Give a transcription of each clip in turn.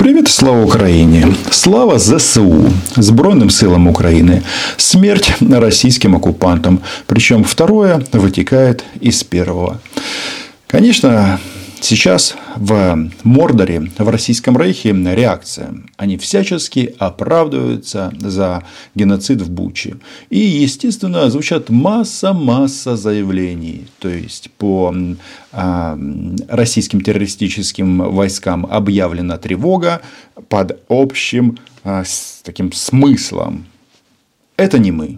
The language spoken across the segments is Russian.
Привіт, слава Україні! Слава ЗСУ, Збройным силам Украины. Смерть российским оккупантам. Причем второе вытекает из первого. Конечно, Сейчас в Мордоре, в Российском Рейхе реакция. Они всячески оправдываются за геноцид в Буче. И, естественно, звучат масса-масса заявлений. То есть, по э, российским террористическим войскам объявлена тревога под общим э, таким смыслом. Это не мы.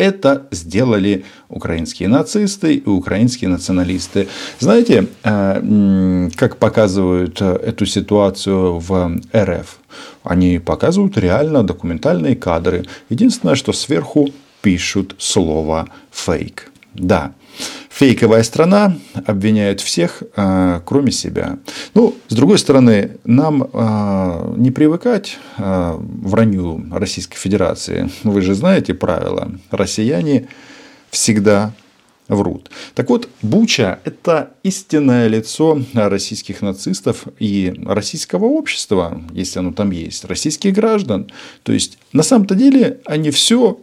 Это сделали украинские нацисты и украинские националисты. Знаете, э, как показывают э, эту ситуацию в РФ? Они показывают реально документальные кадры. Единственное, что сверху пишут слово фейк. Да, фейковая страна обвиняет всех, э, кроме себя. Ну, с другой стороны, нам э, не привыкать э, вранью Российской Федерации. Вы же знаете правила. Россияне всегда врут. Так вот, Буча – это истинное лицо российских нацистов и российского общества, если оно там есть, российских граждан. То есть, на самом-то деле, они все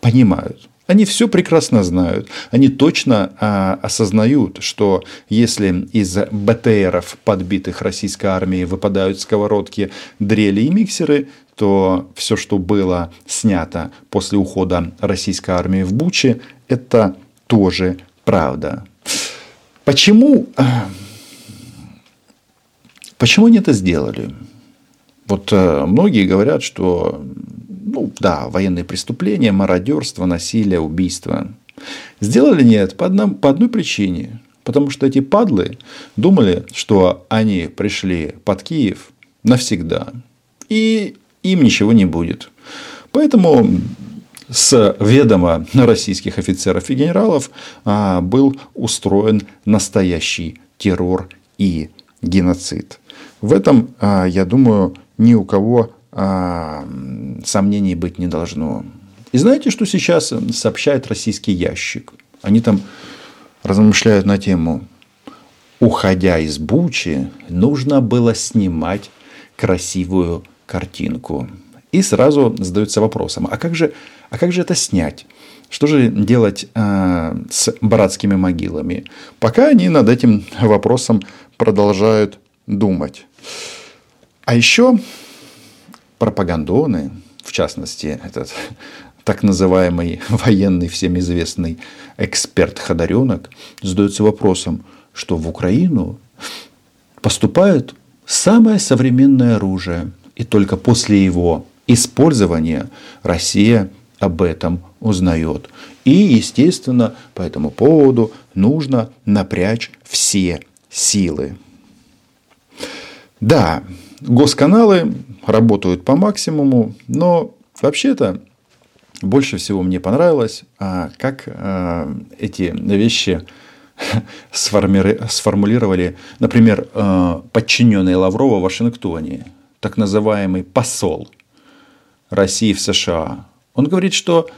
понимают. Они все прекрасно знают. Они точно а, осознают, что если из БТРов, подбитых российской армией, выпадают сковородки, дрели и миксеры, то все, что было снято после ухода российской армии в Буче, это тоже правда. Почему, а, почему они это сделали? Вот э, многие говорят, что ну да, военные преступления, мародерство, насилие, убийство. Сделали нет по, одном, по одной причине. Потому что эти падлы думали, что они пришли под Киев навсегда. И им ничего не будет. Поэтому с ведома российских офицеров и генералов а, был устроен настоящий террор и геноцид. В этом, а, я думаю, ни у кого сомнений быть не должно. И знаете, что сейчас сообщает российский ящик? Они там размышляют на тему «Уходя из Бучи, нужно было снимать красивую картинку». И сразу задаются вопросом, а как же, а как же это снять? Что же делать э, с братскими могилами? Пока они над этим вопросом продолжают думать. А еще пропагандоны, в частности, этот так называемый военный, всем известный эксперт Ходоренок, задается вопросом, что в Украину поступает самое современное оружие, и только после его использования Россия об этом узнает. И, естественно, по этому поводу нужно напрячь все силы. Да, госканалы работают по максимуму, но вообще-то больше всего мне понравилось, а, как а, эти вещи сформулировали, например, а, подчиненный Лаврова в Вашингтоне, так называемый посол России в США. Он говорит, что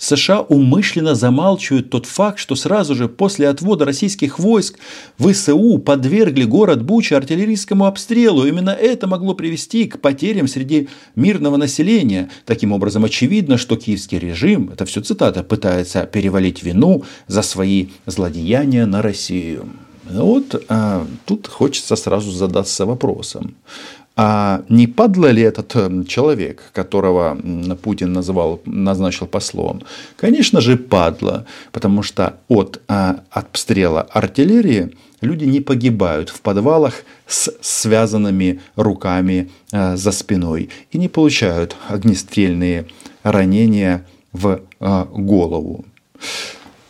США умышленно замалчивают тот факт, что сразу же после отвода российских войск ВСУ подвергли город Буча артиллерийскому обстрелу. Именно это могло привести к потерям среди мирного населения. Таким образом, очевидно, что киевский режим, это все цитата, пытается перевалить вину за свои злодеяния на Россию. Вот а, тут хочется сразу задаться вопросом. А не падла ли этот э, человек, которого Путин называл, назначил послом? Конечно же, падла, потому что от а, обстрела артиллерии люди не погибают в подвалах с связанными руками а, за спиной и не получают огнестрельные ранения в а, голову.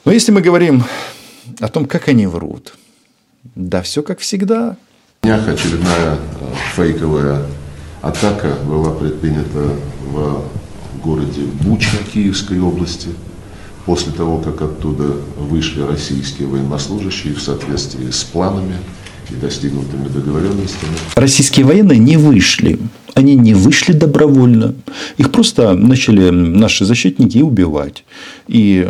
Но если мы говорим о том, как они врут, да все как всегда – днях очередная э, фейковая атака была предпринята в городе Буча Киевской области после того, как оттуда вышли российские военнослужащие в соответствии с планами достигнутыми договоренностями. Российские военные не вышли. Они не вышли добровольно. Их просто начали наши защитники убивать. И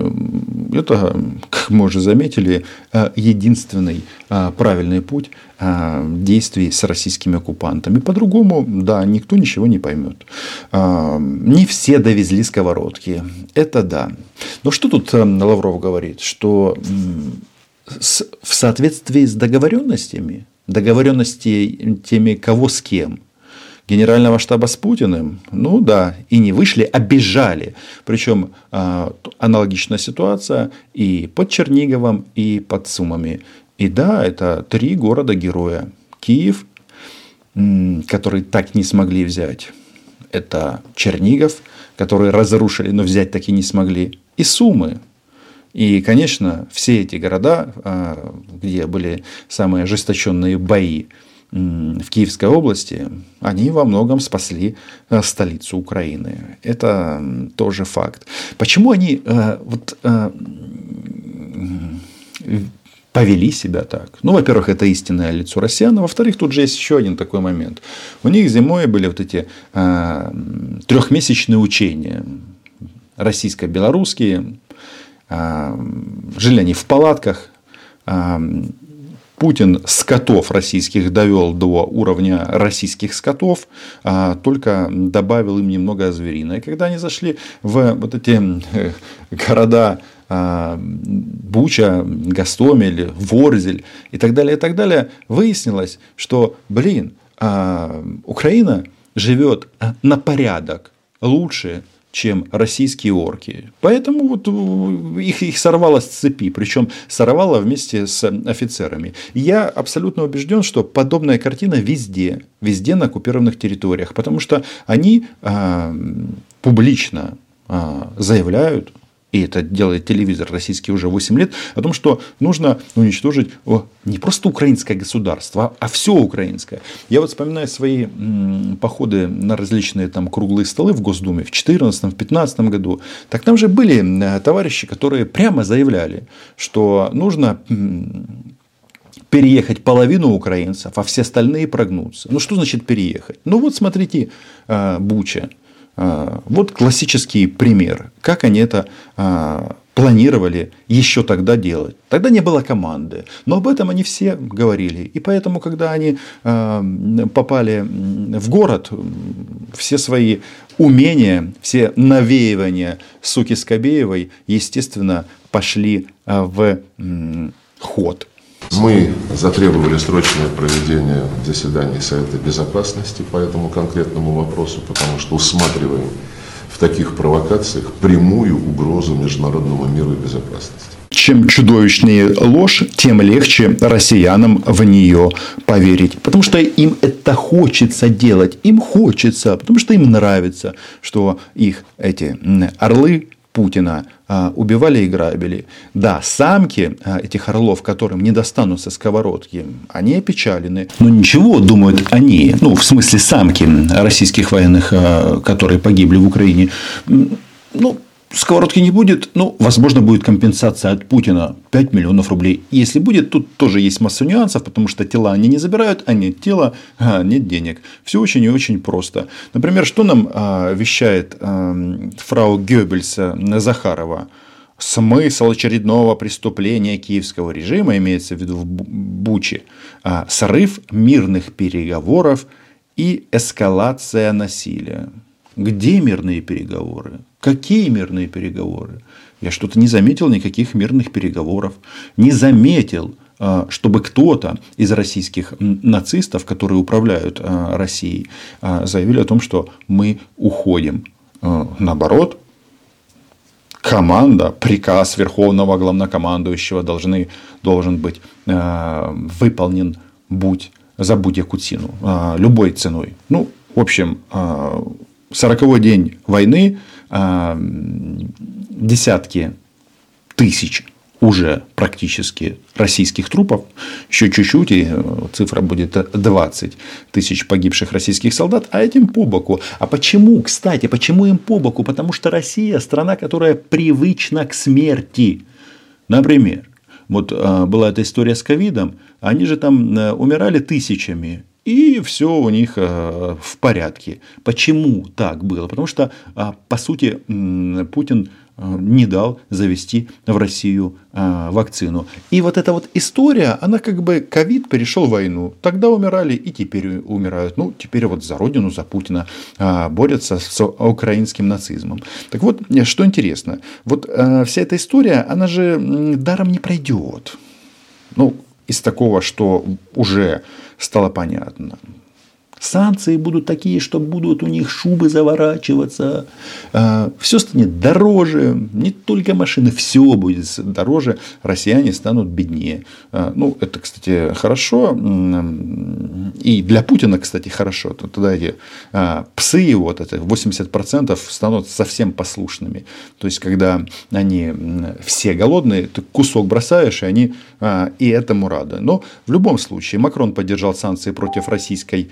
это, как мы уже заметили, э, единственный э, правильный путь э, действий с российскими оккупантами. По-другому, да, никто ничего не поймет. Не все довезли сковородки. Это да. Но что тут Лавров говорит? Что в соответствии с договоренностями, договоренности теми, кого с кем – генерального штаба с Путиным, ну да, и не вышли, а бежали. Причем а, аналогичная ситуация и под Черниговым, и под Сумами. И да, это три города-героя. Киев, который так не смогли взять. Это Чернигов, который разрушили, но взять так и не смогли. И Сумы. И, конечно, все эти города, а, где были самые ожесточенные бои, в Киевской области, они во многом спасли э, столицу Украины. Это тоже факт. Почему они э, вот, повели себя так? Ну, во-первых, это истинное лицо россиян, а во-вторых, тут же есть еще один такой момент. У них зимой были вот эти трехмесячные учения российско-белорусские. Жили они в палатках, Путин скотов российских довел до уровня российских скотов, а только добавил им немного зверина. И когда они зашли в вот эти э, города а, Буча, Гастомель, Ворзель и так далее, и так далее, выяснилось, что, блин, а, Украина живет на порядок лучше, чем российские орки. Поэтому вот э, их, их сорвало с цепи, причем сорвало вместе с офицерами. Я абсолютно убежден, что подобная картина везде, везде на оккупированных территориях, потому что они а, публично а, заявляют, и это делает телевизор российский уже 8 лет, о том, что нужно уничтожить не просто украинское государство, а все украинское. Я вот вспоминаю свои походы на различные там круглые столы в Госдуме в 2014-2015 году. Так там же были товарищи, которые прямо заявляли, что нужно переехать половину украинцев, а все остальные прогнуться. Ну, что значит переехать? Ну, вот смотрите, а, Буча. А, вот классический пример, как они это а, планировали еще тогда делать. Тогда не было команды, но об этом они все говорили. И поэтому, когда они а, попали в город, все свои умения, все навеивания Суки Скобеевой, естественно, пошли в ход. Мы затребовали срочное проведение заседаний Совета Безопасности по этому конкретному вопросу, потому что усматриваем в таких провокациях прямую угрозу международному миру и безопасности. Чем чудовищнее ложь, тем легче россиянам в нее поверить. Потому что им это хочется делать. Им хочется, потому что им нравится, что их эти орлы Путина а, убивали и грабили. Да, самки а, этих орлов, которым не достанутся сковородки, они опечалены. Но ничего, думают они, ну, в смысле самки российских военных, а, которые погибли в Украине, ну, сковородки не будет, ну, возможно, будет компенсация от Путина 5 миллионов рублей. Если будет, тут тоже есть масса нюансов, потому что тела они не забирают, а нет тела, а нет денег. Все очень и очень просто. Например, что нам а, вещает а, фрау Геббельса Захарова? Смысл очередного преступления киевского режима, имеется в виду в Буче, а, срыв мирных переговоров и эскалация насилия. Где мирные переговоры? Какие мирные переговоры? Я что-то не заметил никаких мирных переговоров. Не заметил, а, чтобы кто-то из российских нацистов, которые управляют а, Россией, а, заявили о том, что мы уходим. Наоборот, команда, приказ Верховного Главнокомандующего должны, должен быть выполнен будь, за будь якутину, любой ценой. Ну, в общем, сороковой день войны, десятки тысяч уже практически российских трупов, еще чуть-чуть, и цифра будет 20 тысяч погибших российских солдат, а этим по боку. А почему, кстати, почему им по боку? Потому что Россия страна, которая привычна к смерти. Например, вот а, была эта история с ковидом, они же там э, умирали тысячами, и все у них э, в порядке. Почему так было? Потому что, а, по сути, Путин э, не дал завести в Россию а, вакцину. И вот эта вот история, она как бы ковид перешел в войну. Тогда умирали и теперь умирают. Ну, теперь вот за родину, за Путина борются с украинским нацизмом. Так вот, что интересно. Вот вся эта история, она же даром не пройдет. Ну, из такого, что уже стало понятно. Санкции будут такие, что будут у них шубы заворачиваться. А, все станет дороже. Не только машины, все будет дороже. Россияне станут беднее. А, ну, это, кстати, хорошо. И для Путина, кстати, хорошо. Тогда эти а, псы, вот это 80% станут совсем послушными. То есть, когда они все голодные, ты кусок бросаешь, и они и этому рады. Но в любом случае Макрон поддержал санкции против российской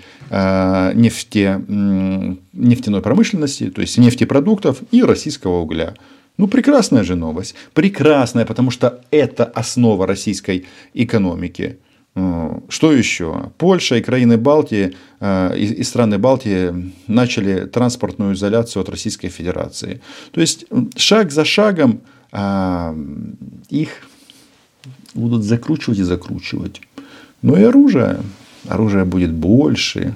нефте, нефтяной промышленности, то есть нефтепродуктов и российского угля. Ну, прекрасная же новость. Прекрасная, потому что это основа российской экономики. Э, что еще? Польша и краины Балтии э, и страны Балтии начали транспортную изоляцию от Российской Федерации. То есть шаг за шагом их будут закручивать и закручивать. Ну и оружие. Оружие будет больше,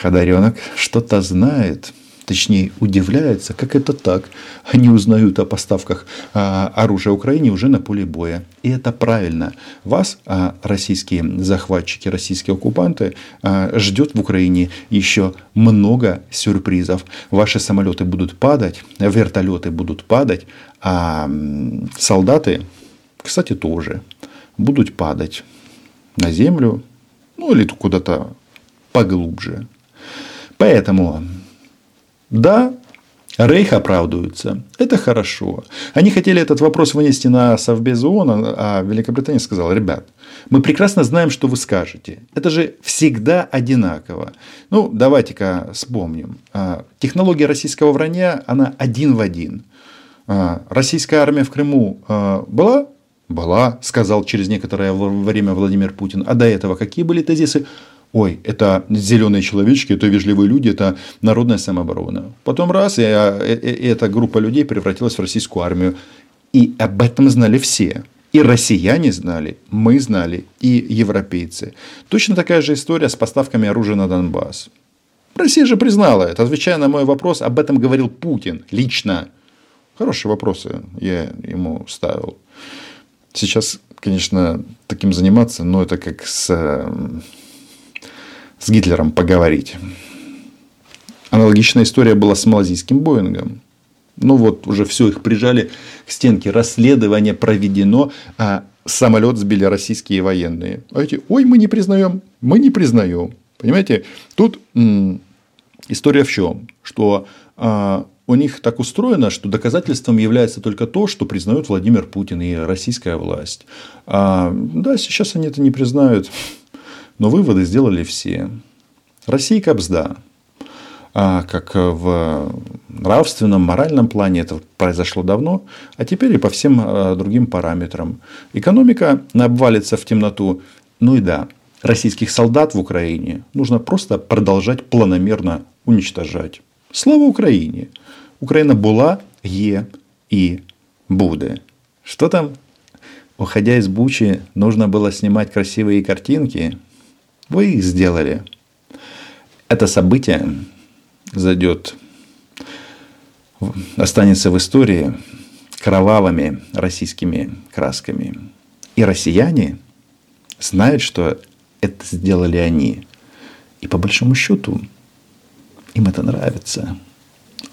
Ходоренок что-то знает, точнее удивляется, как это так. Они узнают о поставках а, оружия Украине уже на поле боя. И это правильно. Вас, а, российские захватчики, российские оккупанты, а, ждет в Украине еще много сюрпризов. Ваши самолеты будут падать, вертолеты будут падать, а солдаты, кстати, тоже будут падать на землю, ну или куда-то поглубже. Поэтому, да, Рейх оправдывается. Это хорошо. Они хотели этот вопрос вынести на Совбез ООН, а Великобритания сказала, ребят, мы прекрасно знаем, что вы скажете. Это же всегда одинаково. Ну, давайте-ка вспомним. А, технология российского вранья, она один в один. А, российская армия в Крыму а, была? Была, сказал через некоторое время Владимир Путин. А до этого какие были тезисы? Ой, это зеленые человечки, это вежливые люди, это народная самооборона. Потом раз, и, и эта группа людей превратилась в российскую армию. И об этом знали все. И россияне знали, мы знали, и европейцы. Точно такая же история с поставками оружия на Донбасс. Россия же признала это. Отвечая на мой вопрос, об этом говорил Путин лично. Хорошие вопросы я ему ставил. Сейчас, конечно, таким заниматься, но это как с с Гитлером поговорить. Аналогичная история была с малазийским Боингом. Ну вот, уже все, их прижали к стенке. Расследование проведено, а самолет сбили российские военные. А эти, ой, мы не признаем, мы не признаем. Понимаете, тут м- история в чем? Что а, у них так устроено, что доказательством является только то, что признают Владимир Путин и российская власть. А, да, сейчас они это не признают. Но выводы сделали все. Россия кобзда. А как в нравственном, моральном плане это произошло давно, а теперь и по всем а, другим параметрам. Экономика обвалится в темноту. Ну и да, российских солдат в Украине нужно просто продолжать планомерно уничтожать. Слава Украине! Украина была, е и буде. Что там? Уходя из Бучи, нужно было снимать красивые картинки, вы их сделали. Это событие зайдет, останется в истории кровавыми российскими красками. И россияне знают, что это сделали они. И по большому счету им это нравится.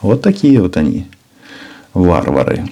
Вот такие вот они, варвары.